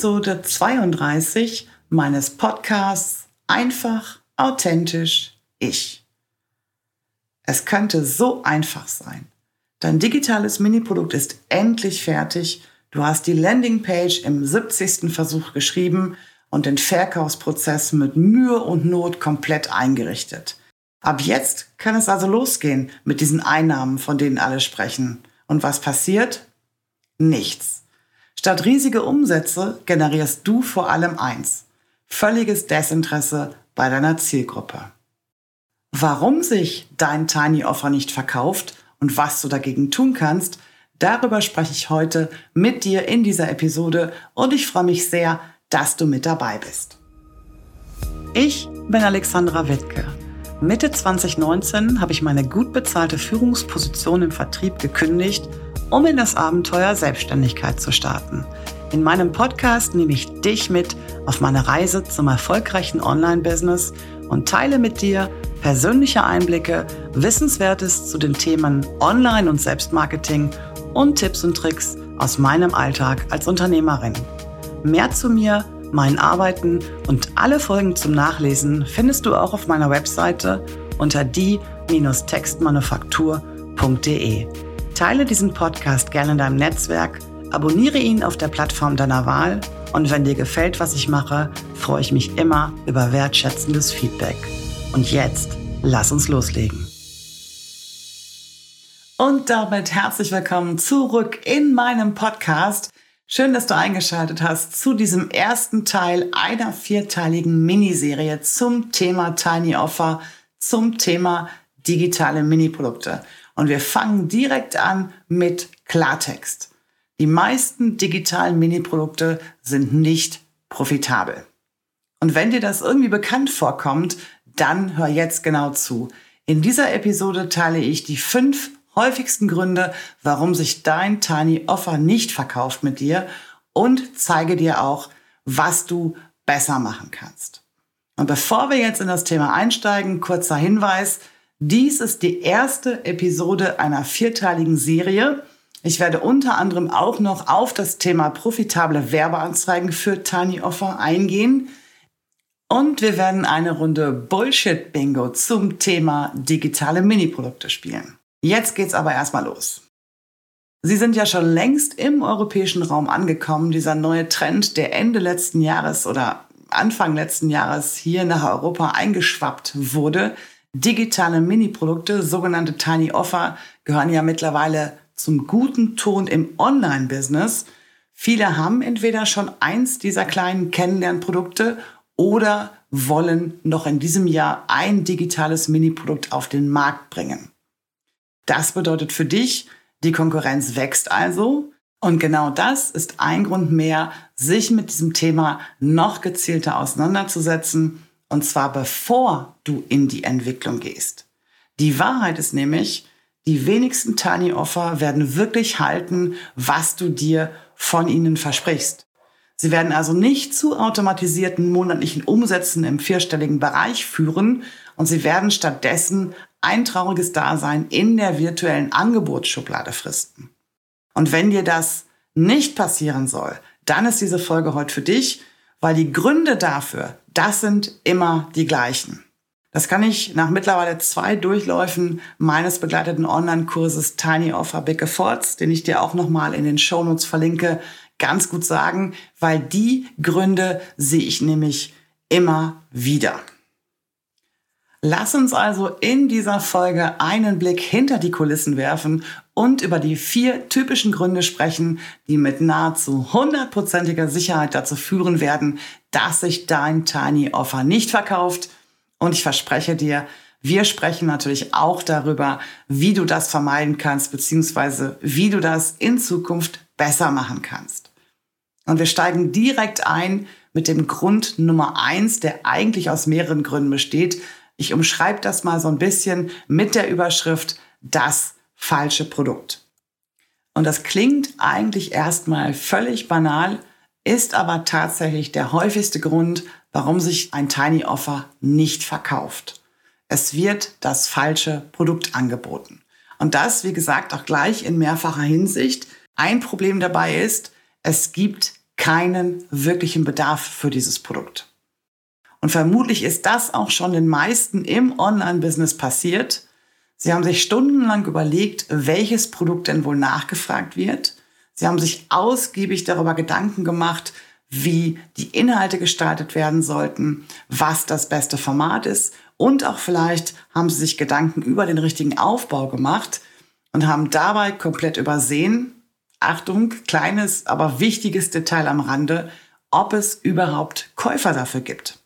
Episode 32 meines Podcasts Einfach, authentisch, ich. Es könnte so einfach sein. Dein digitales Mini-Produkt ist endlich fertig. Du hast die Landingpage im 70. Versuch geschrieben und den Verkaufsprozess mit Mühe und Not komplett eingerichtet. Ab jetzt kann es also losgehen mit diesen Einnahmen, von denen alle sprechen. Und was passiert? Nichts. Statt riesige Umsätze generierst du vor allem eins. Völliges Desinteresse bei deiner Zielgruppe. Warum sich dein Tiny Offer nicht verkauft und was du dagegen tun kannst, darüber spreche ich heute mit dir in dieser Episode und ich freue mich sehr, dass du mit dabei bist. Ich bin Alexandra Wittke. Mitte 2019 habe ich meine gut bezahlte Führungsposition im Vertrieb gekündigt, um in das Abenteuer Selbstständigkeit zu starten. In meinem Podcast nehme ich dich mit auf meine Reise zum erfolgreichen Online-Business und teile mit dir persönliche Einblicke, Wissenswertes zu den Themen Online- und Selbstmarketing und Tipps und Tricks aus meinem Alltag als Unternehmerin. Mehr zu mir, meinen Arbeiten und alle Folgen zum Nachlesen findest du auch auf meiner Webseite unter die-textmanufaktur.de. Teile diesen Podcast gerne in deinem Netzwerk, abonniere ihn auf der Plattform deiner Wahl und wenn dir gefällt, was ich mache, freue ich mich immer über wertschätzendes Feedback. Und jetzt, lass uns loslegen. Und damit herzlich willkommen zurück in meinem Podcast. Schön, dass du eingeschaltet hast zu diesem ersten Teil einer vierteiligen Miniserie zum Thema Tiny Offer, zum Thema digitale Miniprodukte. Und wir fangen direkt an mit Klartext. Die meisten digitalen Miniprodukte sind nicht profitabel. Und wenn dir das irgendwie bekannt vorkommt, dann hör jetzt genau zu. In dieser Episode teile ich die fünf häufigsten Gründe, warum sich dein Tiny Offer nicht verkauft mit dir und zeige dir auch, was du besser machen kannst. Und bevor wir jetzt in das Thema einsteigen, kurzer Hinweis. Dies ist die erste Episode einer vierteiligen Serie. Ich werde unter anderem auch noch auf das Thema profitable Werbeanzeigen für Tiny Offer eingehen. Und wir werden eine Runde Bullshit-Bingo zum Thema digitale Miniprodukte spielen. Jetzt geht's aber erstmal los. Sie sind ja schon längst im europäischen Raum angekommen, dieser neue Trend, der Ende letzten Jahres oder Anfang letzten Jahres hier nach Europa eingeschwappt wurde. Digitale Mini-Produkte, sogenannte Tiny Offer, gehören ja mittlerweile zum guten Ton im Online-Business. Viele haben entweder schon eins dieser kleinen Kennenlernprodukte oder wollen noch in diesem Jahr ein digitales Mini-Produkt auf den Markt bringen. Das bedeutet für dich, die Konkurrenz wächst also. Und genau das ist ein Grund mehr, sich mit diesem Thema noch gezielter auseinanderzusetzen. Und zwar bevor du in die Entwicklung gehst. Die Wahrheit ist nämlich, die wenigsten Tiny Offer werden wirklich halten, was du dir von ihnen versprichst. Sie werden also nicht zu automatisierten monatlichen Umsätzen im vierstelligen Bereich führen und sie werden stattdessen ein trauriges Dasein in der virtuellen Angebotsschublade fristen. Und wenn dir das nicht passieren soll, dann ist diese Folge heute für dich, weil die Gründe dafür, das sind immer die gleichen. Das kann ich nach mittlerweile zwei Durchläufen meines begleiteten Online-Kurses Tiny Offer Big Efforts, den ich dir auch nochmal in den Shownotes verlinke, ganz gut sagen, weil die Gründe sehe ich nämlich immer wieder. Lass uns also in dieser Folge einen Blick hinter die Kulissen werfen und über die vier typischen Gründe sprechen, die mit nahezu hundertprozentiger Sicherheit dazu führen werden, dass sich dein Tiny Offer nicht verkauft. Und ich verspreche dir, wir sprechen natürlich auch darüber, wie du das vermeiden kannst, beziehungsweise wie du das in Zukunft besser machen kannst. Und wir steigen direkt ein mit dem Grund Nummer eins, der eigentlich aus mehreren Gründen besteht, ich umschreibe das mal so ein bisschen mit der Überschrift das falsche Produkt. Und das klingt eigentlich erstmal völlig banal, ist aber tatsächlich der häufigste Grund, warum sich ein Tiny Offer nicht verkauft. Es wird das falsche Produkt angeboten. Und das, wie gesagt, auch gleich in mehrfacher Hinsicht. Ein Problem dabei ist, es gibt keinen wirklichen Bedarf für dieses Produkt. Und vermutlich ist das auch schon den meisten im Online-Business passiert. Sie haben sich stundenlang überlegt, welches Produkt denn wohl nachgefragt wird. Sie haben sich ausgiebig darüber Gedanken gemacht, wie die Inhalte gestaltet werden sollten, was das beste Format ist und auch vielleicht haben sie sich Gedanken über den richtigen Aufbau gemacht und haben dabei komplett übersehen, Achtung, kleines, aber wichtiges Detail am Rande, ob es überhaupt Käufer dafür gibt.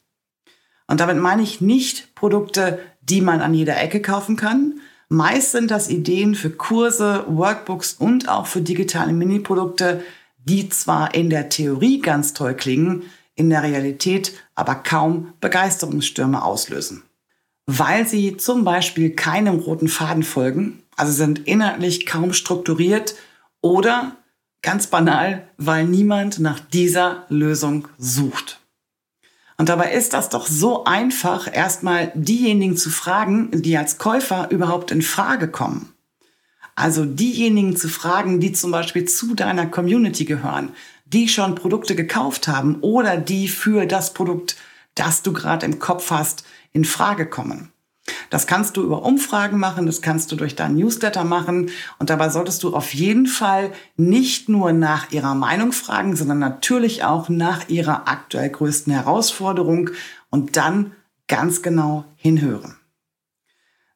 Und damit meine ich nicht Produkte, die man an jeder Ecke kaufen kann. Meist sind das Ideen für Kurse, Workbooks und auch für digitale Mini-Produkte, die zwar in der Theorie ganz toll klingen, in der Realität aber kaum Begeisterungsstürme auslösen. Weil sie zum Beispiel keinem roten Faden folgen, also sind inhaltlich kaum strukturiert oder ganz banal, weil niemand nach dieser Lösung sucht. Und dabei ist das doch so einfach, erstmal diejenigen zu fragen, die als Käufer überhaupt in Frage kommen. Also diejenigen zu fragen, die zum Beispiel zu deiner Community gehören, die schon Produkte gekauft haben oder die für das Produkt, das du gerade im Kopf hast, in Frage kommen. Das kannst du über Umfragen machen, das kannst du durch deinen Newsletter machen und dabei solltest du auf jeden Fall nicht nur nach ihrer Meinung fragen, sondern natürlich auch nach ihrer aktuell größten Herausforderung und dann ganz genau hinhören.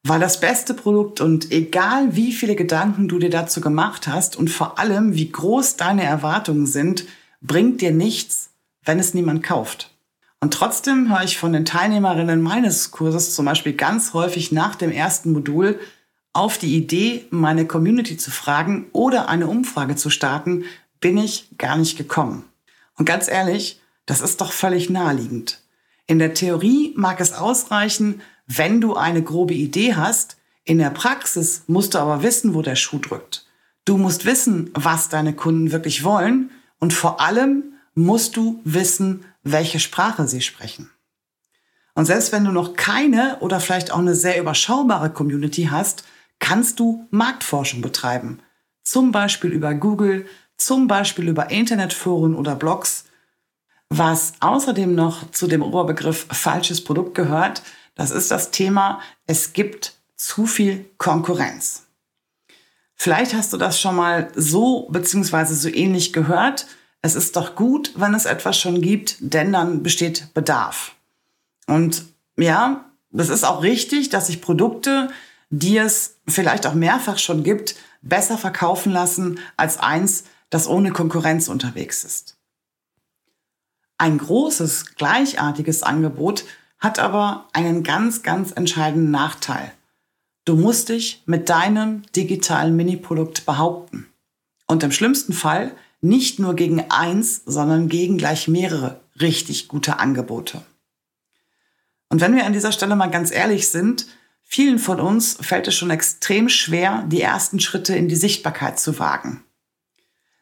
Weil das beste Produkt und egal wie viele Gedanken du dir dazu gemacht hast und vor allem wie groß deine Erwartungen sind, bringt dir nichts, wenn es niemand kauft. Und trotzdem höre ich von den Teilnehmerinnen meines Kurses zum Beispiel ganz häufig nach dem ersten Modul auf die Idee, meine Community zu fragen oder eine Umfrage zu starten, bin ich gar nicht gekommen. Und ganz ehrlich, das ist doch völlig naheliegend. In der Theorie mag es ausreichen, wenn du eine grobe Idee hast. In der Praxis musst du aber wissen, wo der Schuh drückt. Du musst wissen, was deine Kunden wirklich wollen und vor allem musst du wissen, welche Sprache sie sprechen. Und selbst wenn du noch keine oder vielleicht auch eine sehr überschaubare Community hast, kannst du Marktforschung betreiben. Zum Beispiel über Google, zum Beispiel über Internetforen oder Blogs. Was außerdem noch zu dem Oberbegriff falsches Produkt gehört, das ist das Thema, es gibt zu viel Konkurrenz. Vielleicht hast du das schon mal so beziehungsweise so ähnlich gehört es ist doch gut, wenn es etwas schon gibt, denn dann besteht Bedarf. Und ja, es ist auch richtig, dass sich Produkte, die es vielleicht auch mehrfach schon gibt, besser verkaufen lassen als eins, das ohne Konkurrenz unterwegs ist. Ein großes, gleichartiges Angebot hat aber einen ganz, ganz entscheidenden Nachteil. Du musst dich mit deinem digitalen Mini-Produkt behaupten. Und im schlimmsten Fall nicht nur gegen eins, sondern gegen gleich mehrere richtig gute Angebote. Und wenn wir an dieser Stelle mal ganz ehrlich sind, vielen von uns fällt es schon extrem schwer, die ersten Schritte in die Sichtbarkeit zu wagen.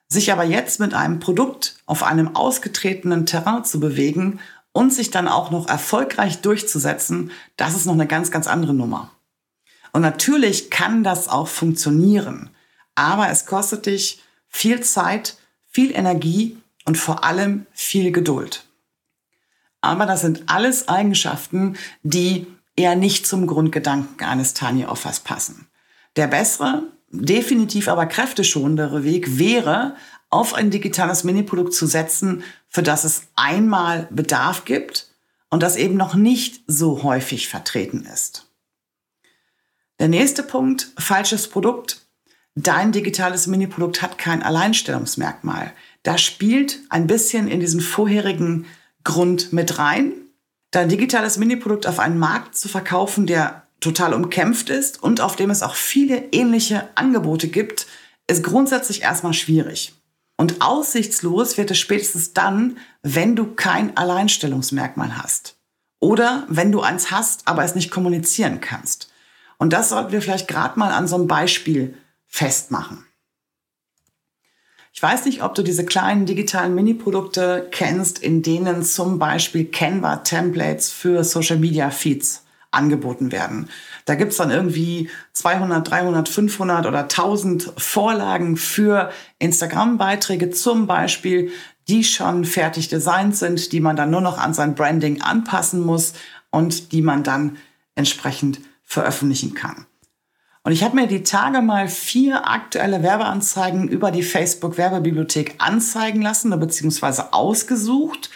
Sich aber jetzt mit einem Produkt auf einem ausgetretenen Terrain zu bewegen und sich dann auch noch erfolgreich durchzusetzen, das ist noch eine ganz, ganz andere Nummer. Und natürlich kann das auch funktionieren, aber es kostet dich viel Zeit, viel Energie und vor allem viel Geduld. Aber das sind alles Eigenschaften, die eher nicht zum Grundgedanken eines Tiny Offers passen. Der bessere, definitiv aber kräfteschonendere Weg wäre, auf ein digitales Miniprodukt zu setzen, für das es einmal Bedarf gibt und das eben noch nicht so häufig vertreten ist. Der nächste Punkt, falsches Produkt, dein digitales Mini-Produkt hat kein Alleinstellungsmerkmal. Da spielt ein bisschen in diesen vorherigen Grund mit rein, dein digitales Mini-Produkt auf einen Markt zu verkaufen, der total umkämpft ist und auf dem es auch viele ähnliche Angebote gibt, ist grundsätzlich erstmal schwierig. Und aussichtslos wird es spätestens dann, wenn du kein Alleinstellungsmerkmal hast. Oder wenn du eins hast, aber es nicht kommunizieren kannst. Und das sollten wir vielleicht gerade mal an so einem Beispiel festmachen. Ich weiß nicht, ob du diese kleinen digitalen Mini-Produkte kennst, in denen zum Beispiel Canva-Templates für Social-Media-Feeds angeboten werden. Da gibt's dann irgendwie 200, 300, 500 oder 1000 Vorlagen für Instagram-Beiträge zum Beispiel, die schon fertig designt sind, die man dann nur noch an sein Branding anpassen muss und die man dann entsprechend veröffentlichen kann. Und ich habe mir die Tage mal vier aktuelle Werbeanzeigen über die Facebook Werbebibliothek anzeigen lassen bzw. ausgesucht.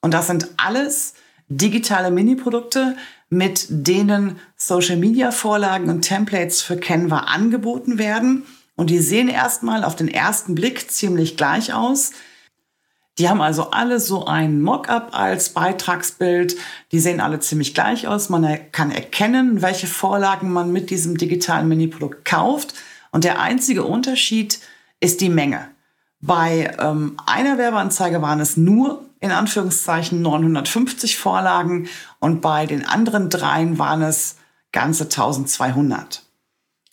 Und das sind alles digitale Mini-Produkte, mit denen Social Media Vorlagen und Templates für Canva angeboten werden. Und die sehen erstmal auf den ersten Blick ziemlich gleich aus. Die haben also alle so ein Mockup als Beitragsbild. Die sehen alle ziemlich gleich aus. Man kann erkennen, welche Vorlagen man mit diesem digitalen Mini-Produkt kauft. Und der einzige Unterschied ist die Menge. Bei ähm, einer Werbeanzeige waren es nur in Anführungszeichen 950 Vorlagen und bei den anderen dreien waren es ganze 1200.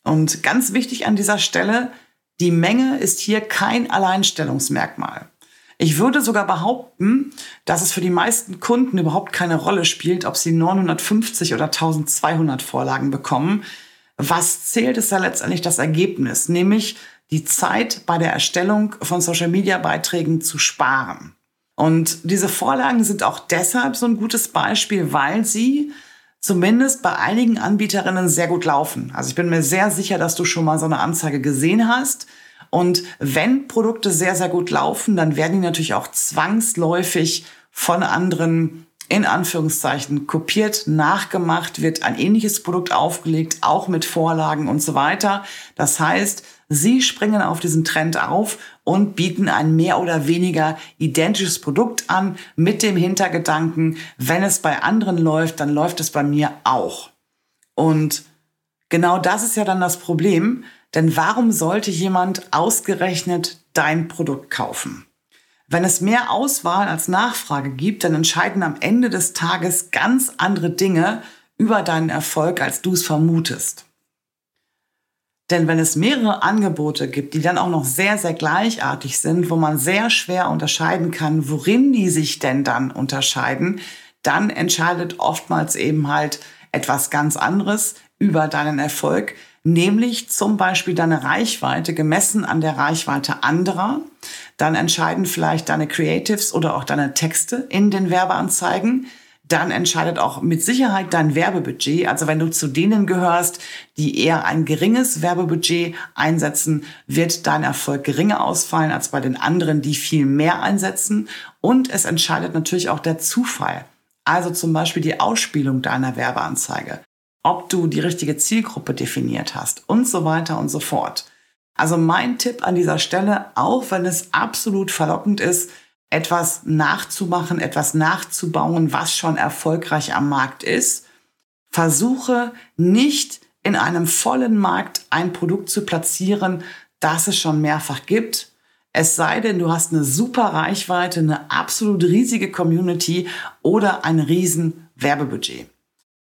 Und ganz wichtig an dieser Stelle, die Menge ist hier kein Alleinstellungsmerkmal. Ich würde sogar behaupten, dass es für die meisten Kunden überhaupt keine Rolle spielt, ob sie 950 oder 1200 Vorlagen bekommen. Was zählt, ist ja letztendlich das Ergebnis, nämlich die Zeit bei der Erstellung von Social-Media-Beiträgen zu sparen. Und diese Vorlagen sind auch deshalb so ein gutes Beispiel, weil sie zumindest bei einigen Anbieterinnen sehr gut laufen. Also ich bin mir sehr sicher, dass du schon mal so eine Anzeige gesehen hast und wenn Produkte sehr, sehr gut laufen, dann werden die natürlich auch zwangsläufig von anderen in Anführungszeichen kopiert, nachgemacht, wird ein ähnliches Produkt aufgelegt, auch mit Vorlagen und so weiter. Das heißt, sie springen auf diesen Trend auf und bieten ein mehr oder weniger identisches Produkt an mit dem Hintergedanken, wenn es bei anderen läuft, dann läuft es bei mir auch. Und genau das ist ja dann das Problem, denn warum sollte jemand ausgerechnet dein Produkt kaufen? Wenn es mehr Auswahl als Nachfrage gibt, dann entscheiden am Ende des Tages ganz andere Dinge über deinen Erfolg, als du es vermutest. Denn wenn es mehrere Angebote gibt, die dann auch noch sehr, sehr gleichartig sind, wo man sehr schwer unterscheiden kann, worin die sich denn dann unterscheiden, dann entscheidet oftmals eben halt etwas ganz anderes über deinen Erfolg, nämlich zum Beispiel deine Reichweite gemessen an der Reichweite anderer. Dann entscheiden vielleicht deine Creatives oder auch deine Texte in den Werbeanzeigen. Dann entscheidet auch mit Sicherheit dein Werbebudget. Also wenn du zu denen gehörst, die eher ein geringes Werbebudget einsetzen, wird dein Erfolg geringer ausfallen als bei den anderen, die viel mehr einsetzen. Und es entscheidet natürlich auch der Zufall. Also zum Beispiel die Ausspielung deiner Werbeanzeige ob du die richtige Zielgruppe definiert hast und so weiter und so fort. Also mein Tipp an dieser Stelle, auch wenn es absolut verlockend ist, etwas nachzumachen, etwas nachzubauen, was schon erfolgreich am Markt ist, versuche nicht in einem vollen Markt ein Produkt zu platzieren, das es schon mehrfach gibt. Es sei denn, du hast eine super Reichweite, eine absolut riesige Community oder ein riesen Werbebudget.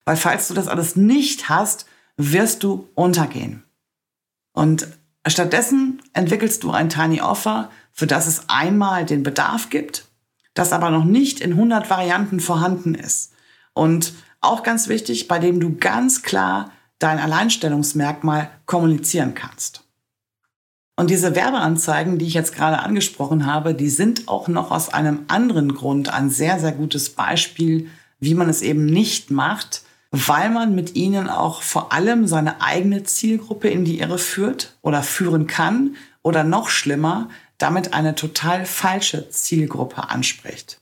Weil falls du das alles nicht hast, wirst du untergehen. Und stattdessen entwickelst du ein Tiny Offer, für das es einmal den Bedarf gibt, das aber noch nicht in 100 Varianten vorhanden ist. Und auch ganz wichtig, bei dem du ganz klar dein Alleinstellungsmerkmal kommunizieren kannst. Und diese Werbeanzeigen, die ich jetzt gerade angesprochen habe, die sind auch noch aus einem anderen Grund ein sehr, sehr gutes Beispiel, wie man es eben nicht macht, weil man mit ihnen auch vor allem seine eigene Zielgruppe in die Irre führt oder führen kann oder noch schlimmer, damit eine total falsche Zielgruppe anspricht.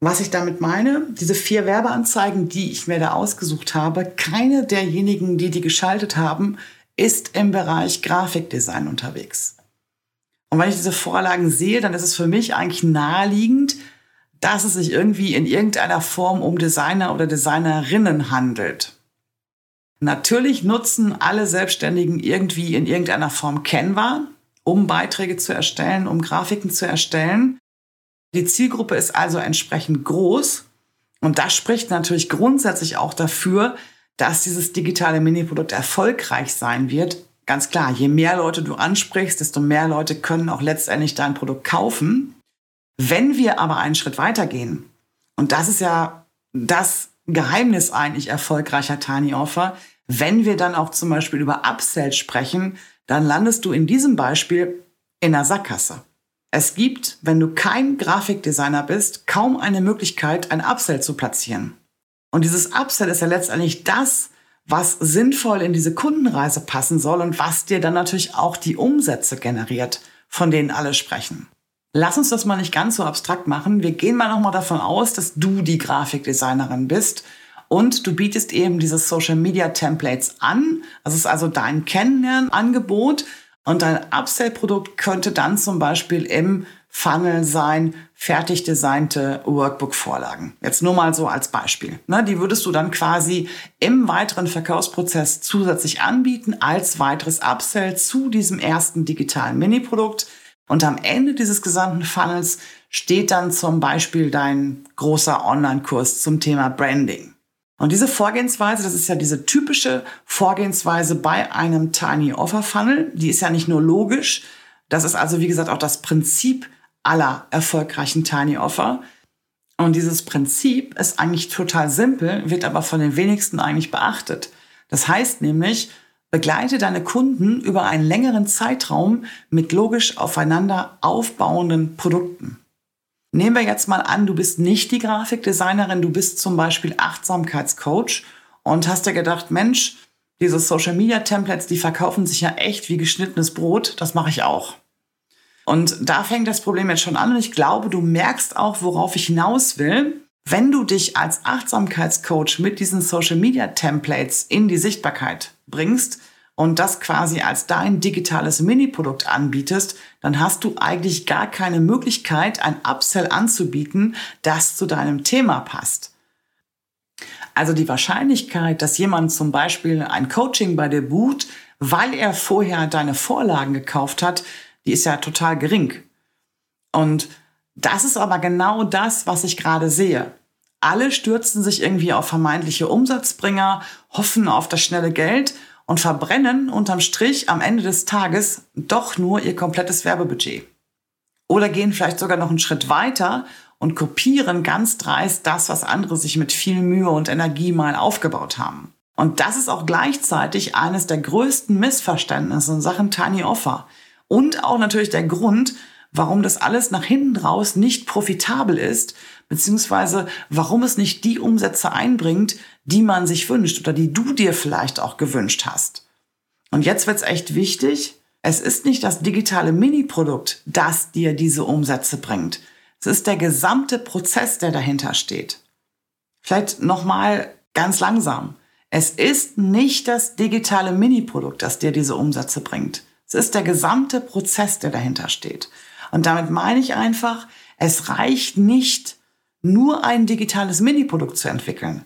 Was ich damit meine, diese vier Werbeanzeigen, die ich mir da ausgesucht habe, keine derjenigen, die die geschaltet haben, ist im Bereich Grafikdesign unterwegs. Und wenn ich diese Vorlagen sehe, dann ist es für mich eigentlich naheliegend, dass es sich irgendwie in irgendeiner Form um Designer oder Designerinnen handelt. Natürlich nutzen alle Selbstständigen irgendwie in irgendeiner Form Canva, um Beiträge zu erstellen, um Grafiken zu erstellen. Die Zielgruppe ist also entsprechend groß und das spricht natürlich grundsätzlich auch dafür, dass dieses digitale Mini-Produkt erfolgreich sein wird. Ganz klar, je mehr Leute du ansprichst, desto mehr Leute können auch letztendlich dein Produkt kaufen. Wenn wir aber einen Schritt weitergehen, und das ist ja das Geheimnis eigentlich erfolgreicher Tiny Offer, wenn wir dann auch zum Beispiel über Upsells sprechen, dann landest du in diesem Beispiel in der Sackgasse. Es gibt, wenn du kein Grafikdesigner bist, kaum eine Möglichkeit, ein Upsell zu platzieren. Und dieses Upsell ist ja letztendlich das, was sinnvoll in diese Kundenreise passen soll und was dir dann natürlich auch die Umsätze generiert, von denen alle sprechen. Lass uns das mal nicht ganz so abstrakt machen. Wir gehen mal nochmal davon aus, dass du die Grafikdesignerin bist und du bietest eben diese Social Media Templates an. Das ist also dein Kennenlernangebot und dein Upsell-Produkt könnte dann zum Beispiel im Funnel sein, fertig designte Workbook-Vorlagen. Jetzt nur mal so als Beispiel. Ne, die würdest du dann quasi im weiteren Verkaufsprozess zusätzlich anbieten als weiteres Upsell zu diesem ersten digitalen Mini-Produkt. Und am Ende dieses gesamten Funnels steht dann zum Beispiel dein großer Online-Kurs zum Thema Branding. Und diese Vorgehensweise, das ist ja diese typische Vorgehensweise bei einem Tiny Offer Funnel, die ist ja nicht nur logisch, das ist also wie gesagt auch das Prinzip aller erfolgreichen Tiny Offer. Und dieses Prinzip ist eigentlich total simpel, wird aber von den wenigsten eigentlich beachtet. Das heißt nämlich, begleite deine Kunden über einen längeren Zeitraum mit logisch aufeinander aufbauenden Produkten. Nehmen wir jetzt mal an, du bist nicht die Grafikdesignerin, du bist zum Beispiel Achtsamkeitscoach und hast dir gedacht, Mensch, diese Social Media Templates, die verkaufen sich ja echt wie geschnittenes Brot, das mache ich auch. Und da fängt das Problem jetzt schon an und ich glaube, du merkst auch, worauf ich hinaus will. Wenn du dich als Achtsamkeitscoach mit diesen Social Media Templates in die Sichtbarkeit bringst, und das quasi als dein digitales Mini-Produkt anbietest, dann hast du eigentlich gar keine Möglichkeit, ein Upsell anzubieten, das zu deinem Thema passt. Also die Wahrscheinlichkeit, dass jemand zum Beispiel ein Coaching bei dir bucht, weil er vorher deine Vorlagen gekauft hat, die ist ja total gering. Und das ist aber genau das, was ich gerade sehe. Alle stürzen sich irgendwie auf vermeintliche Umsatzbringer, hoffen auf das schnelle Geld und verbrennen unterm Strich am Ende des Tages doch nur ihr komplettes Werbebudget. Oder gehen vielleicht sogar noch einen Schritt weiter und kopieren ganz dreist das, was andere sich mit viel Mühe und Energie mal aufgebaut haben. Und das ist auch gleichzeitig eines der größten Missverständnisse in Sachen Tiny Offer. Und auch natürlich der Grund, warum das alles nach hinten raus nicht profitabel ist, beziehungsweise warum es nicht die Umsätze einbringt, die man sich wünscht oder die du dir vielleicht auch gewünscht hast. Und jetzt wird's echt wichtig. Es ist nicht das digitale Mini-Produkt, das dir diese Umsätze bringt. Es ist der gesamte Prozess, der dahinter steht. Vielleicht nochmal ganz langsam. Es ist nicht das digitale Mini-Produkt, das dir diese Umsätze bringt. Es ist der gesamte Prozess, der dahinter steht. Und damit meine ich einfach, es reicht nicht, nur ein digitales Mini-Produkt zu entwickeln.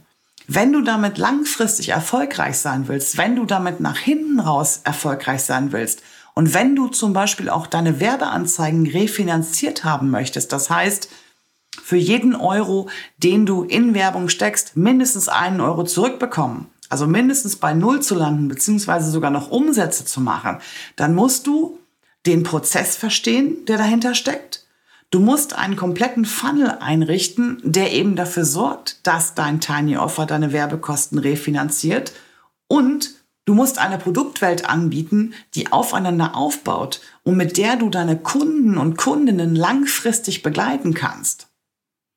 Wenn du damit langfristig erfolgreich sein willst, wenn du damit nach hinten raus erfolgreich sein willst und wenn du zum Beispiel auch deine Werbeanzeigen refinanziert haben möchtest, das heißt, für jeden Euro, den du in Werbung steckst, mindestens einen Euro zurückbekommen, also mindestens bei Null zu landen, beziehungsweise sogar noch Umsätze zu machen, dann musst du den Prozess verstehen, der dahinter steckt. Du musst einen kompletten Funnel einrichten, der eben dafür sorgt, dass dein Tiny Offer deine Werbekosten refinanziert. Und du musst eine Produktwelt anbieten, die aufeinander aufbaut und mit der du deine Kunden und Kundinnen langfristig begleiten kannst.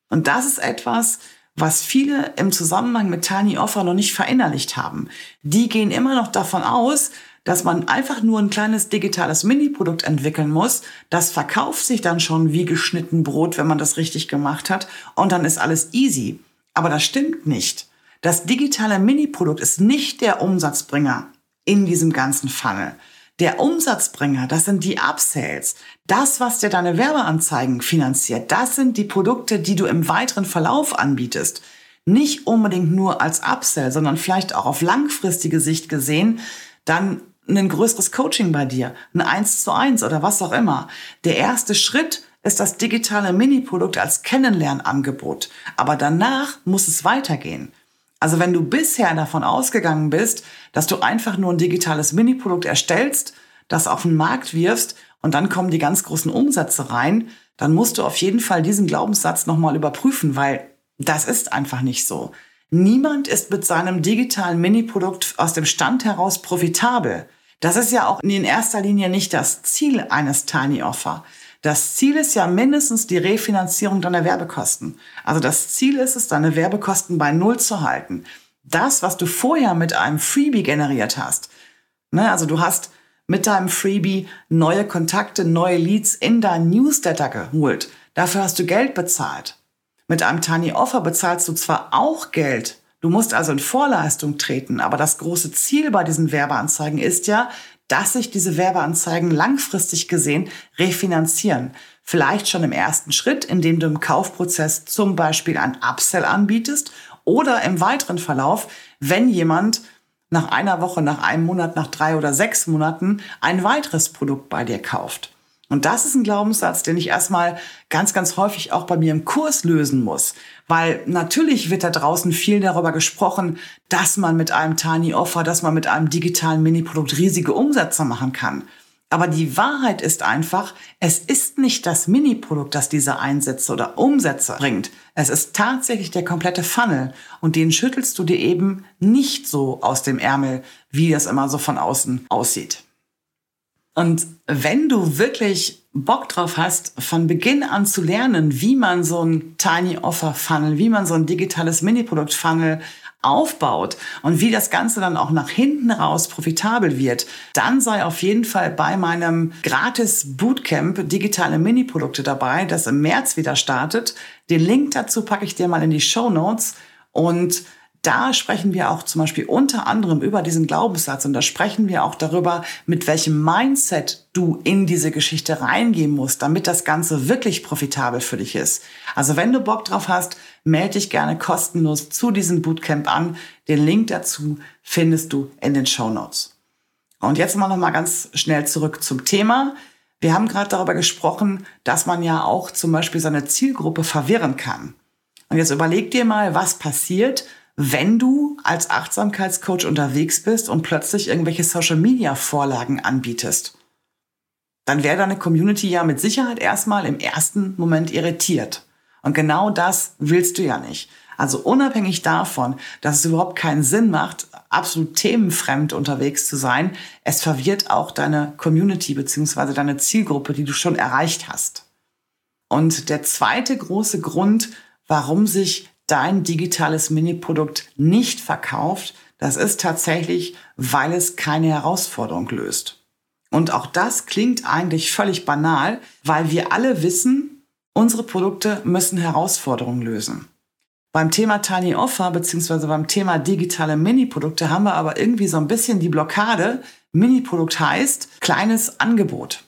Und das ist etwas, was viele im Zusammenhang mit Tiny Offer noch nicht verinnerlicht haben. Die gehen immer noch davon aus, dass man einfach nur ein kleines digitales Mini-Produkt entwickeln muss. Das verkauft sich dann schon wie geschnitten Brot, wenn man das richtig gemacht hat. Und dann ist alles easy. Aber das stimmt nicht. Das digitale Mini-Produkt ist nicht der Umsatzbringer in diesem ganzen Funnel. Der Umsatzbringer, das sind die Upsales. Das, was dir deine Werbeanzeigen finanziert, das sind die Produkte, die du im weiteren Verlauf anbietest. Nicht unbedingt nur als Upsell, sondern vielleicht auch auf langfristige Sicht gesehen, dann ein größeres Coaching bei dir, ein Eins zu eins oder was auch immer. Der erste Schritt ist das digitale Mini-Produkt als Kennenlernangebot. Aber danach muss es weitergehen. Also wenn du bisher davon ausgegangen bist, dass du einfach nur ein digitales Mini-Produkt erstellst, das auf den Markt wirfst und dann kommen die ganz großen Umsätze rein, dann musst du auf jeden Fall diesen Glaubenssatz nochmal überprüfen, weil das ist einfach nicht so. Niemand ist mit seinem digitalen Mini-Produkt aus dem Stand heraus profitabel. Das ist ja auch in erster Linie nicht das Ziel eines Tiny Offer. Das Ziel ist ja mindestens die Refinanzierung deiner Werbekosten. Also das Ziel ist es, deine Werbekosten bei Null zu halten. Das, was du vorher mit einem Freebie generiert hast. Ne, also du hast mit deinem Freebie neue Kontakte, neue Leads in dein Newsletter geholt. Dafür hast du Geld bezahlt. Mit einem Tiny Offer bezahlst du zwar auch Geld, du musst also in Vorleistung treten, aber das große Ziel bei diesen Werbeanzeigen ist ja, dass sich diese Werbeanzeigen langfristig gesehen refinanzieren. Vielleicht schon im ersten Schritt, indem du im Kaufprozess zum Beispiel ein Upsell anbietest oder im weiteren Verlauf, wenn jemand nach einer Woche, nach einem Monat, nach drei oder sechs Monaten ein weiteres Produkt bei dir kauft. Und das ist ein Glaubenssatz, den ich erstmal ganz, ganz häufig auch bei mir im Kurs lösen muss. Weil natürlich wird da draußen viel darüber gesprochen, dass man mit einem Tiny Offer, dass man mit einem digitalen Mini-Produkt riesige Umsätze machen kann. Aber die Wahrheit ist einfach, es ist nicht das Mini-Produkt, das diese Einsätze oder Umsätze bringt. Es ist tatsächlich der komplette Funnel und den schüttelst du dir eben nicht so aus dem Ärmel, wie das immer so von außen aussieht. Und wenn du wirklich Bock drauf hast, von Beginn an zu lernen, wie man so ein Tiny Offer Funnel, wie man so ein digitales Mini-Produkt Funnel aufbaut und wie das Ganze dann auch nach hinten raus profitabel wird, dann sei auf jeden Fall bei meinem gratis Bootcamp digitale Mini-Produkte dabei, das im März wieder startet. Den Link dazu packe ich dir mal in die Show Notes und da sprechen wir auch zum Beispiel unter anderem über diesen Glaubenssatz und da sprechen wir auch darüber, mit welchem Mindset du in diese Geschichte reingehen musst, damit das Ganze wirklich profitabel für dich ist. Also wenn du Bock drauf hast, melde dich gerne kostenlos zu diesem Bootcamp an. Den Link dazu findest du in den Show Notes. Und jetzt mal noch mal ganz schnell zurück zum Thema. Wir haben gerade darüber gesprochen, dass man ja auch zum Beispiel seine Zielgruppe verwirren kann. Und jetzt überleg dir mal, was passiert, wenn du als Achtsamkeitscoach unterwegs bist und plötzlich irgendwelche Social-Media-Vorlagen anbietest. Dann wäre deine Community ja mit Sicherheit erstmal im ersten Moment irritiert. Und genau das willst du ja nicht. Also unabhängig davon, dass es überhaupt keinen Sinn macht, absolut themenfremd unterwegs zu sein, es verwirrt auch deine Community beziehungsweise deine Zielgruppe, die du schon erreicht hast. Und der zweite große Grund, warum sich dein digitales Mini-Produkt nicht verkauft, das ist tatsächlich, weil es keine Herausforderung löst. Und auch das klingt eigentlich völlig banal, weil wir alle wissen, unsere Produkte müssen Herausforderungen lösen. Beim Thema Tiny Offer beziehungsweise beim Thema digitale Mini-Produkte haben wir aber irgendwie so ein bisschen die Blockade. Mini-Produkt heißt kleines Angebot.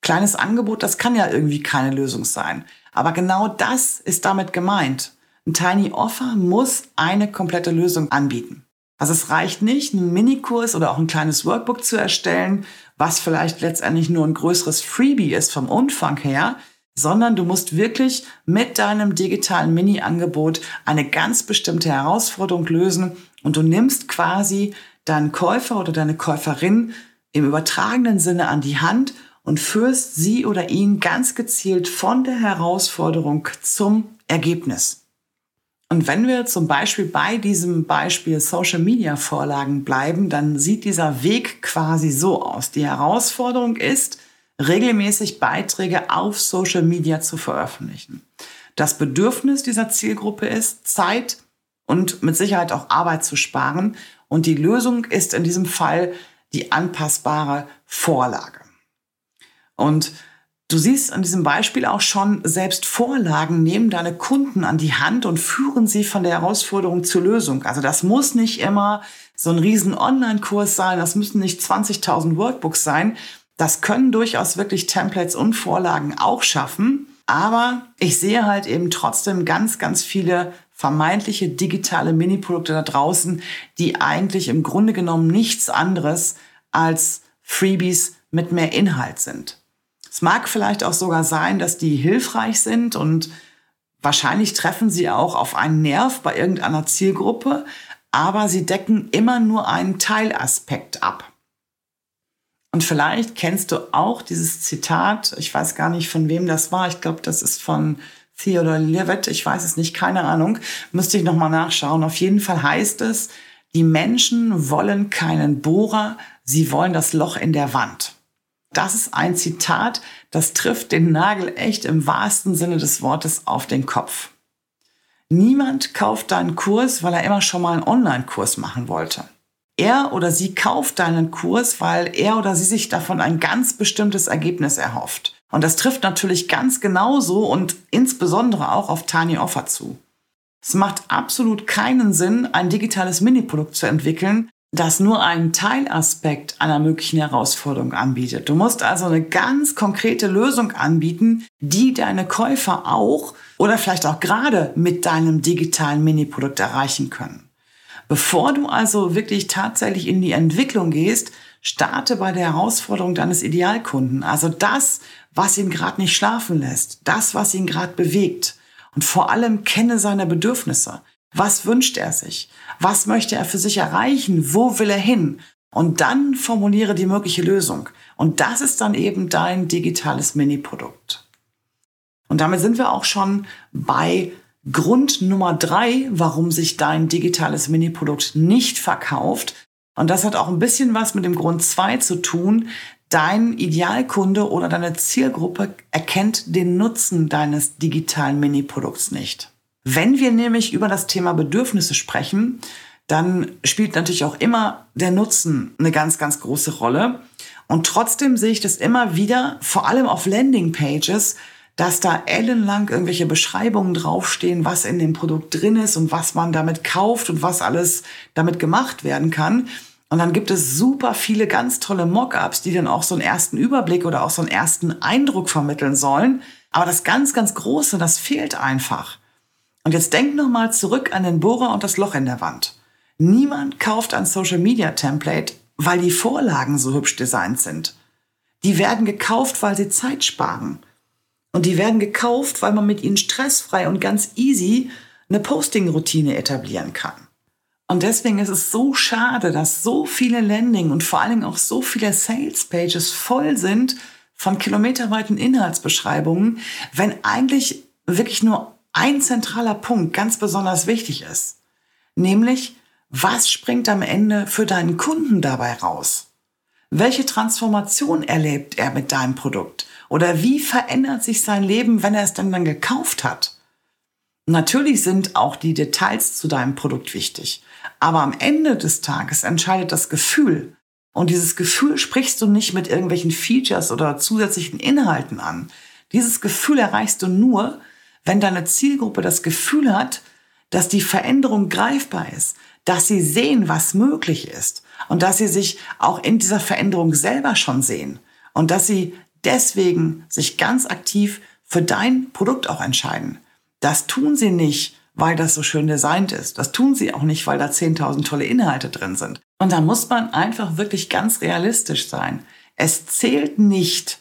Kleines Angebot, das kann ja irgendwie keine Lösung sein. Aber genau das ist damit gemeint. Ein Tiny Offer muss eine komplette Lösung anbieten. Also es reicht nicht, einen Minikurs oder auch ein kleines Workbook zu erstellen, was vielleicht letztendlich nur ein größeres Freebie ist vom Umfang her, sondern du musst wirklich mit deinem digitalen Mini-Angebot eine ganz bestimmte Herausforderung lösen und du nimmst quasi deinen Käufer oder deine Käuferin im übertragenen Sinne an die Hand und führst sie oder ihn ganz gezielt von der Herausforderung zum Ergebnis. Und wenn wir zum Beispiel bei diesem Beispiel Social Media Vorlagen bleiben, dann sieht dieser Weg quasi so aus. Die Herausforderung ist, regelmäßig Beiträge auf Social Media zu veröffentlichen. Das Bedürfnis dieser Zielgruppe ist, Zeit und mit Sicherheit auch Arbeit zu sparen. Und die Lösung ist in diesem Fall die anpassbare Vorlage. Und Du siehst an diesem Beispiel auch schon, selbst Vorlagen nehmen deine Kunden an die Hand und führen sie von der Herausforderung zur Lösung. Also das muss nicht immer so ein riesen Online-Kurs sein, das müssen nicht 20.000 Workbooks sein. Das können durchaus wirklich Templates und Vorlagen auch schaffen. Aber ich sehe halt eben trotzdem ganz, ganz viele vermeintliche digitale Mini-Produkte da draußen, die eigentlich im Grunde genommen nichts anderes als Freebies mit mehr Inhalt sind. Es mag vielleicht auch sogar sein, dass die hilfreich sind und wahrscheinlich treffen sie auch auf einen Nerv bei irgendeiner Zielgruppe, aber sie decken immer nur einen Teilaspekt ab. Und vielleicht kennst du auch dieses Zitat, ich weiß gar nicht, von wem das war, ich glaube, das ist von Theodor Levitt, ich weiß es nicht, keine Ahnung, müsste ich nochmal nachschauen. Auf jeden Fall heißt es, die Menschen wollen keinen Bohrer, sie wollen das Loch in der Wand. Das ist ein Zitat, das trifft den Nagel echt im wahrsten Sinne des Wortes auf den Kopf. Niemand kauft deinen Kurs, weil er immer schon mal einen Online-Kurs machen wollte. Er oder sie kauft deinen Kurs, weil er oder sie sich davon ein ganz bestimmtes Ergebnis erhofft. Und das trifft natürlich ganz genauso und insbesondere auch auf Tiny Offer zu. Es macht absolut keinen Sinn, ein digitales Mini-Produkt zu entwickeln, das nur einen Teilaspekt einer möglichen Herausforderung anbietet. Du musst also eine ganz konkrete Lösung anbieten, die deine Käufer auch oder vielleicht auch gerade mit deinem digitalen Mini-Produkt erreichen können. Bevor du also wirklich tatsächlich in die Entwicklung gehst, starte bei der Herausforderung deines Idealkunden. Also das, was ihn gerade nicht schlafen lässt, das, was ihn gerade bewegt. Und vor allem kenne seine Bedürfnisse. Was wünscht er sich? Was möchte er für sich erreichen? Wo will er hin? Und dann formuliere die mögliche Lösung. Und das ist dann eben dein digitales Mini-Produkt. Und damit sind wir auch schon bei Grund Nummer drei, warum sich dein digitales Mini-Produkt nicht verkauft. Und das hat auch ein bisschen was mit dem Grund zwei zu tun. Dein Idealkunde oder deine Zielgruppe erkennt den Nutzen deines digitalen Mini-Produkts nicht. Wenn wir nämlich über das Thema Bedürfnisse sprechen, dann spielt natürlich auch immer der Nutzen eine ganz, ganz große Rolle. Und trotzdem sehe ich das immer wieder, vor allem auf Landingpages, dass da ellenlang irgendwelche Beschreibungen draufstehen, was in dem Produkt drin ist und was man damit kauft und was alles damit gemacht werden kann. Und dann gibt es super viele ganz tolle Mockups, die dann auch so einen ersten Überblick oder auch so einen ersten Eindruck vermitteln sollen. Aber das ganz, ganz Große, das fehlt einfach. Und jetzt denk nochmal zurück an den Bohrer und das Loch in der Wand. Niemand kauft ein Social Media Template, weil die Vorlagen so hübsch designt sind. Die werden gekauft, weil sie Zeit sparen. Und die werden gekauft, weil man mit ihnen stressfrei und ganz easy eine Posting-Routine etablieren kann. Und deswegen ist es so schade, dass so viele Landing und vor Dingen auch so viele Sales-Pages voll sind von kilometerweiten Inhaltsbeschreibungen, wenn eigentlich wirklich nur ein zentraler Punkt ganz besonders wichtig ist. Nämlich, was springt am Ende für deinen Kunden dabei raus? Welche Transformation erlebt er mit deinem Produkt? Oder wie verändert sich sein Leben, wenn er es dann, dann gekauft hat? Natürlich sind auch die Details zu deinem Produkt wichtig. Aber am Ende des Tages entscheidet das Gefühl. Und dieses Gefühl sprichst du nicht mit irgendwelchen Features oder zusätzlichen Inhalten an. Dieses Gefühl erreichst du nur, wenn deine Zielgruppe das Gefühl hat, dass die Veränderung greifbar ist, dass sie sehen, was möglich ist und dass sie sich auch in dieser Veränderung selber schon sehen und dass sie deswegen sich ganz aktiv für dein Produkt auch entscheiden. Das tun sie nicht, weil das so schön designt ist. Das tun sie auch nicht, weil da 10.000 tolle Inhalte drin sind. Und da muss man einfach wirklich ganz realistisch sein. Es zählt nicht,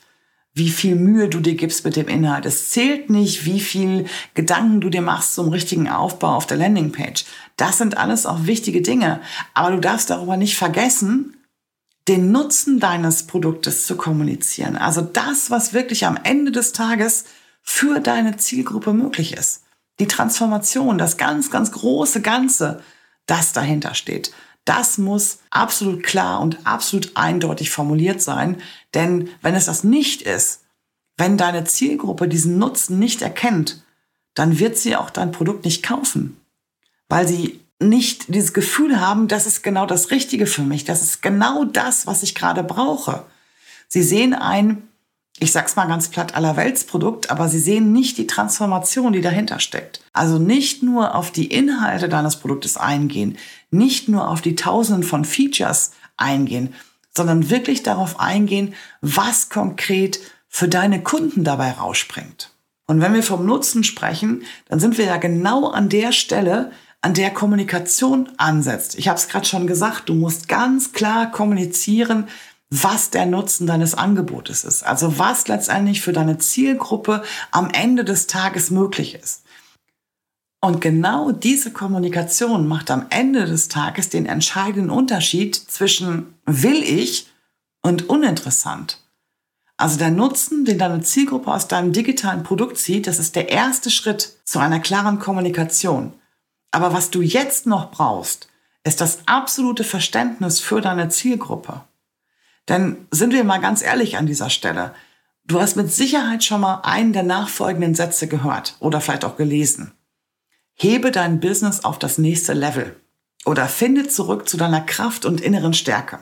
wie viel Mühe du dir gibst mit dem Inhalt. Es zählt nicht, wie viel Gedanken du dir machst zum richtigen Aufbau auf der Landingpage. Das sind alles auch wichtige Dinge. Aber du darfst darüber nicht vergessen, den Nutzen deines Produktes zu kommunizieren. Also das, was wirklich am Ende des Tages für deine Zielgruppe möglich ist. Die Transformation, das ganz, ganz große Ganze, das dahinter steht. Das muss absolut klar und absolut eindeutig formuliert sein. Denn wenn es das nicht ist, wenn deine Zielgruppe diesen Nutzen nicht erkennt, dann wird sie auch dein Produkt nicht kaufen, weil sie nicht dieses Gefühl haben, das ist genau das Richtige für mich, das ist genau das, was ich gerade brauche. Sie sehen ein, ich sag's mal ganz platt, allerweltsprodukt, aber sie sehen nicht die Transformation, die dahinter steckt. Also nicht nur auf die Inhalte deines Produktes eingehen, nicht nur auf die Tausenden von Features eingehen, sondern wirklich darauf eingehen, was konkret für deine Kunden dabei rausspringt. Und wenn wir vom Nutzen sprechen, dann sind wir ja genau an der Stelle, an der Kommunikation ansetzt. Ich habe es gerade schon gesagt, du musst ganz klar kommunizieren, was der Nutzen deines Angebotes ist. Also was letztendlich für deine Zielgruppe am Ende des Tages möglich ist. Und genau diese Kommunikation macht am Ende des Tages den entscheidenden Unterschied zwischen will ich und uninteressant. Also der Nutzen, den deine Zielgruppe aus deinem digitalen Produkt zieht, das ist der erste Schritt zu einer klaren Kommunikation. Aber was du jetzt noch brauchst, ist das absolute Verständnis für deine Zielgruppe. Denn sind wir mal ganz ehrlich an dieser Stelle, Du hast mit Sicherheit schon mal einen der nachfolgenden Sätze gehört oder vielleicht auch gelesen. Hebe dein Business auf das nächste Level oder finde zurück zu deiner Kraft und inneren Stärke.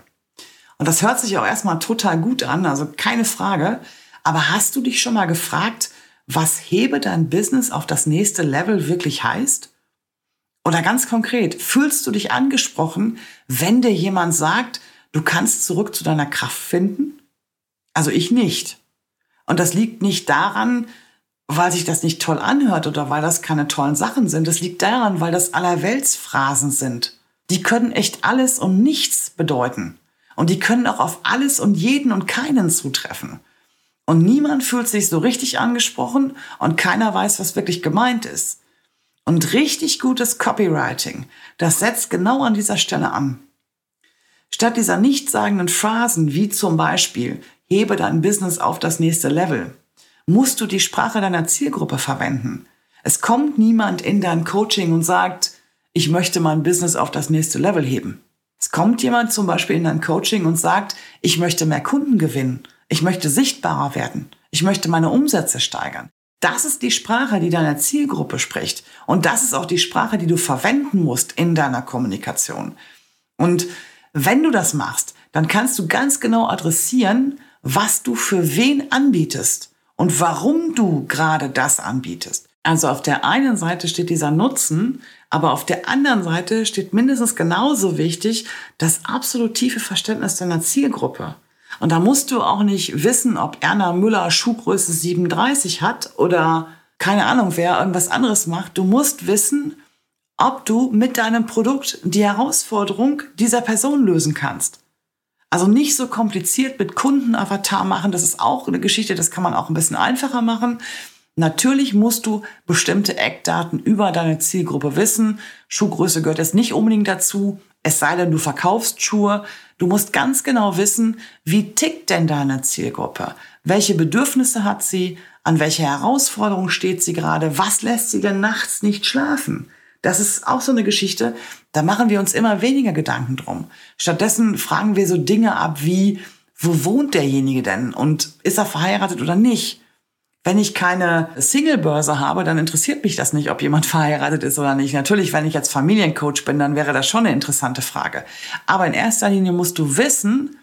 Und das hört sich auch erstmal total gut an, also keine Frage. Aber hast du dich schon mal gefragt, was hebe dein Business auf das nächste Level wirklich heißt? Oder ganz konkret, fühlst du dich angesprochen, wenn dir jemand sagt, du kannst zurück zu deiner Kraft finden? Also ich nicht. Und das liegt nicht daran, weil sich das nicht toll anhört oder weil das keine tollen Sachen sind. Das liegt daran, weil das Allerweltsphrasen sind. Die können echt alles und nichts bedeuten. Und die können auch auf alles und jeden und keinen zutreffen. Und niemand fühlt sich so richtig angesprochen und keiner weiß, was wirklich gemeint ist. Und richtig gutes Copywriting, das setzt genau an dieser Stelle an. Statt dieser nichtssagenden Phrasen wie zum Beispiel hebe dein Business auf das nächste Level, musst du die Sprache deiner Zielgruppe verwenden. Es kommt niemand in dein Coaching und sagt, ich möchte mein Business auf das nächste Level heben. Es kommt jemand zum Beispiel in dein Coaching und sagt, ich möchte mehr Kunden gewinnen, ich möchte sichtbarer werden, ich möchte meine Umsätze steigern. Das ist die Sprache, die deiner Zielgruppe spricht. Und das ist auch die Sprache, die du verwenden musst in deiner Kommunikation. Und wenn du das machst, dann kannst du ganz genau adressieren, was du für wen anbietest und warum du gerade das anbietest. Also auf der einen Seite steht dieser Nutzen, aber auf der anderen Seite steht mindestens genauso wichtig das absolut tiefe Verständnis deiner Zielgruppe. Und da musst du auch nicht wissen, ob Erna Müller Schuhgröße 37 hat oder keine Ahnung, wer irgendwas anderes macht. Du musst wissen, ob du mit deinem Produkt die Herausforderung dieser Person lösen kannst. Also nicht so kompliziert mit Kundenavatar machen. Das ist auch eine Geschichte, das kann man auch ein bisschen einfacher machen. Natürlich musst du bestimmte Eckdaten über deine Zielgruppe wissen. Schuhgröße gehört jetzt nicht unbedingt dazu, es sei denn, du verkaufst Schuhe. Du musst ganz genau wissen, wie tickt denn deine Zielgruppe? Welche Bedürfnisse hat sie? An welcher Herausforderung steht sie gerade? Was lässt sie denn nachts nicht schlafen? Das ist auch so eine Geschichte, da machen wir uns immer weniger Gedanken drum. Stattdessen fragen wir so Dinge ab wie, wo wohnt derjenige denn und ist er verheiratet oder nicht? Wenn ich keine Single-Börse habe, dann interessiert mich das nicht, ob jemand verheiratet ist oder nicht. Natürlich, wenn ich jetzt Familiencoach bin, dann wäre das schon eine interessante Frage. Aber in erster Linie musst du wissen,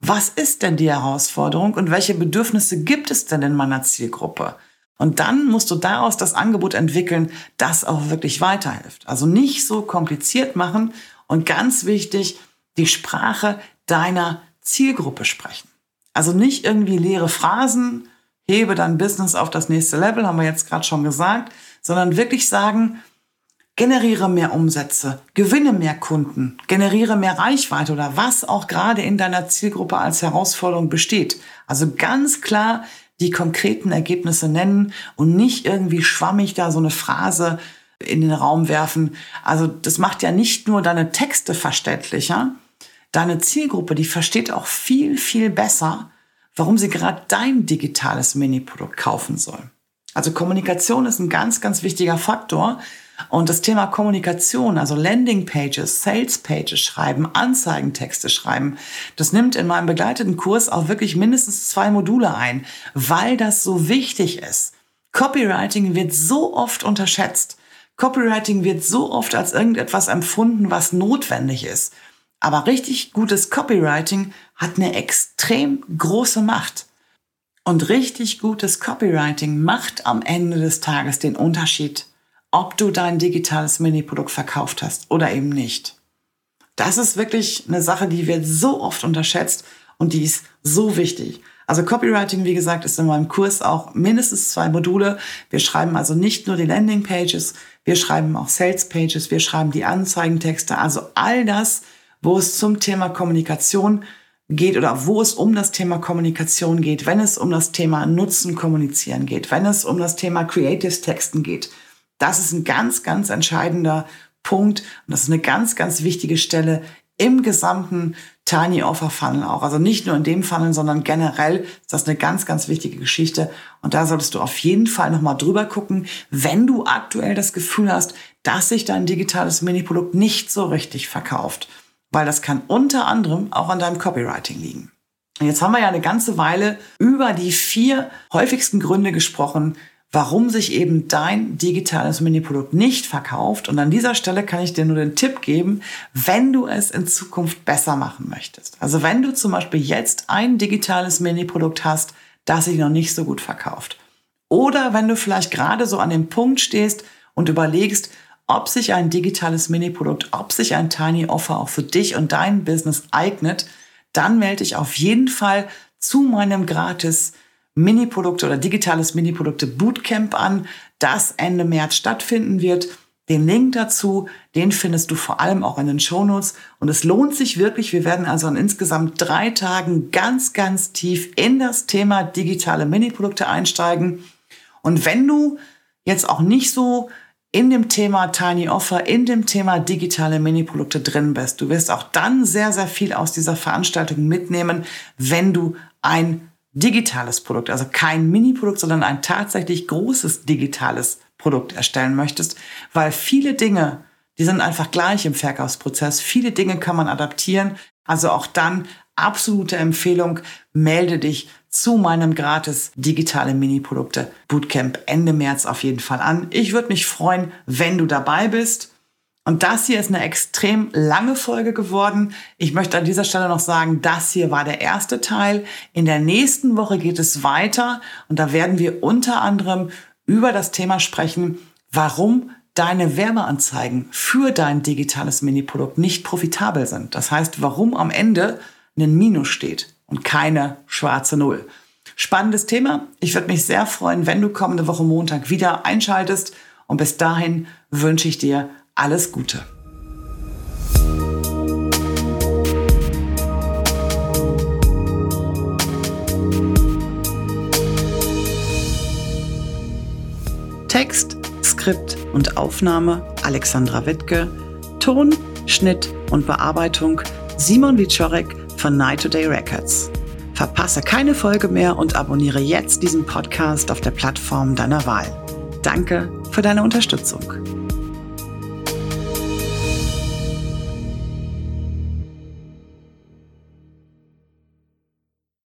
was ist denn die Herausforderung und welche Bedürfnisse gibt es denn in meiner Zielgruppe? Und dann musst du daraus das Angebot entwickeln, das auch wirklich weiterhilft. Also nicht so kompliziert machen und ganz wichtig, die Sprache deiner Zielgruppe sprechen. Also nicht irgendwie leere Phrasen, hebe dein Business auf das nächste Level, haben wir jetzt gerade schon gesagt, sondern wirklich sagen, generiere mehr Umsätze, gewinne mehr Kunden, generiere mehr Reichweite oder was auch gerade in deiner Zielgruppe als Herausforderung besteht. Also ganz klar die konkreten Ergebnisse nennen und nicht irgendwie schwammig da so eine Phrase in den Raum werfen. Also das macht ja nicht nur deine Texte verständlicher, deine Zielgruppe, die versteht auch viel, viel besser, warum sie gerade dein digitales Mini-Produkt kaufen soll. Also Kommunikation ist ein ganz, ganz wichtiger Faktor, und das Thema Kommunikation, also Landingpages, Salespages schreiben, Anzeigentexte schreiben, das nimmt in meinem begleiteten Kurs auch wirklich mindestens zwei Module ein, weil das so wichtig ist. Copywriting wird so oft unterschätzt. Copywriting wird so oft als irgendetwas empfunden, was notwendig ist. Aber richtig gutes Copywriting hat eine extrem große Macht. Und richtig gutes Copywriting macht am Ende des Tages den Unterschied ob du dein digitales Mini-Produkt verkauft hast oder eben nicht. Das ist wirklich eine Sache, die wird so oft unterschätzt und die ist so wichtig. Also Copywriting, wie gesagt, ist in meinem Kurs auch mindestens zwei Module. Wir schreiben also nicht nur die Landingpages, wir schreiben auch Salespages, wir schreiben die Anzeigentexte, also all das, wo es zum Thema Kommunikation geht oder wo es um das Thema Kommunikation geht, wenn es um das Thema Nutzen kommunizieren geht, wenn es um das Thema Creative Texten geht, das ist ein ganz, ganz entscheidender Punkt und das ist eine ganz, ganz wichtige Stelle im gesamten Tiny Offer Funnel auch. Also nicht nur in dem Funnel, sondern generell ist das eine ganz, ganz wichtige Geschichte. Und da solltest du auf jeden Fall nochmal drüber gucken, wenn du aktuell das Gefühl hast, dass sich dein digitales Mini-Produkt nicht so richtig verkauft. Weil das kann unter anderem auch an deinem Copywriting liegen. Und jetzt haben wir ja eine ganze Weile über die vier häufigsten Gründe gesprochen, warum sich eben dein digitales Mini-Produkt nicht verkauft. Und an dieser Stelle kann ich dir nur den Tipp geben, wenn du es in Zukunft besser machen möchtest. Also wenn du zum Beispiel jetzt ein digitales Mini-Produkt hast, das sich noch nicht so gut verkauft. Oder wenn du vielleicht gerade so an dem Punkt stehst und überlegst, ob sich ein digitales Mini-Produkt, ob sich ein Tiny Offer auch für dich und dein Business eignet, dann melde dich auf jeden Fall zu meinem gratis Mini-Produkte oder digitales Mini-Produkte Bootcamp an, das Ende März stattfinden wird. Den Link dazu, den findest du vor allem auch in den Shownotes. Und es lohnt sich wirklich. Wir werden also an insgesamt drei Tagen ganz, ganz tief in das Thema digitale Mini-Produkte einsteigen. Und wenn du jetzt auch nicht so in dem Thema Tiny Offer, in dem Thema digitale Mini-Produkte drin bist, du wirst auch dann sehr, sehr viel aus dieser Veranstaltung mitnehmen, wenn du ein digitales Produkt, also kein Mini-Produkt, sondern ein tatsächlich großes digitales Produkt erstellen möchtest, weil viele Dinge, die sind einfach gleich im Verkaufsprozess. Viele Dinge kann man adaptieren. Also auch dann absolute Empfehlung, melde dich zu meinem gratis digitale Mini-Produkte Bootcamp Ende März auf jeden Fall an. Ich würde mich freuen, wenn du dabei bist. Und das hier ist eine extrem lange Folge geworden. Ich möchte an dieser Stelle noch sagen, das hier war der erste Teil. In der nächsten Woche geht es weiter und da werden wir unter anderem über das Thema sprechen, warum deine Werbeanzeigen für dein digitales Mini-Produkt nicht profitabel sind. Das heißt, warum am Ende ein Minus steht und keine schwarze Null. Spannendes Thema. Ich würde mich sehr freuen, wenn du kommende Woche Montag wieder einschaltest. Und bis dahin wünsche ich dir alles Gute. Text, Skript und Aufnahme Alexandra Wittke, Ton, Schnitt und Bearbeitung Simon Wiczorek von Night Today Records. Verpasse keine Folge mehr und abonniere jetzt diesen Podcast auf der Plattform deiner Wahl. Danke für deine Unterstützung.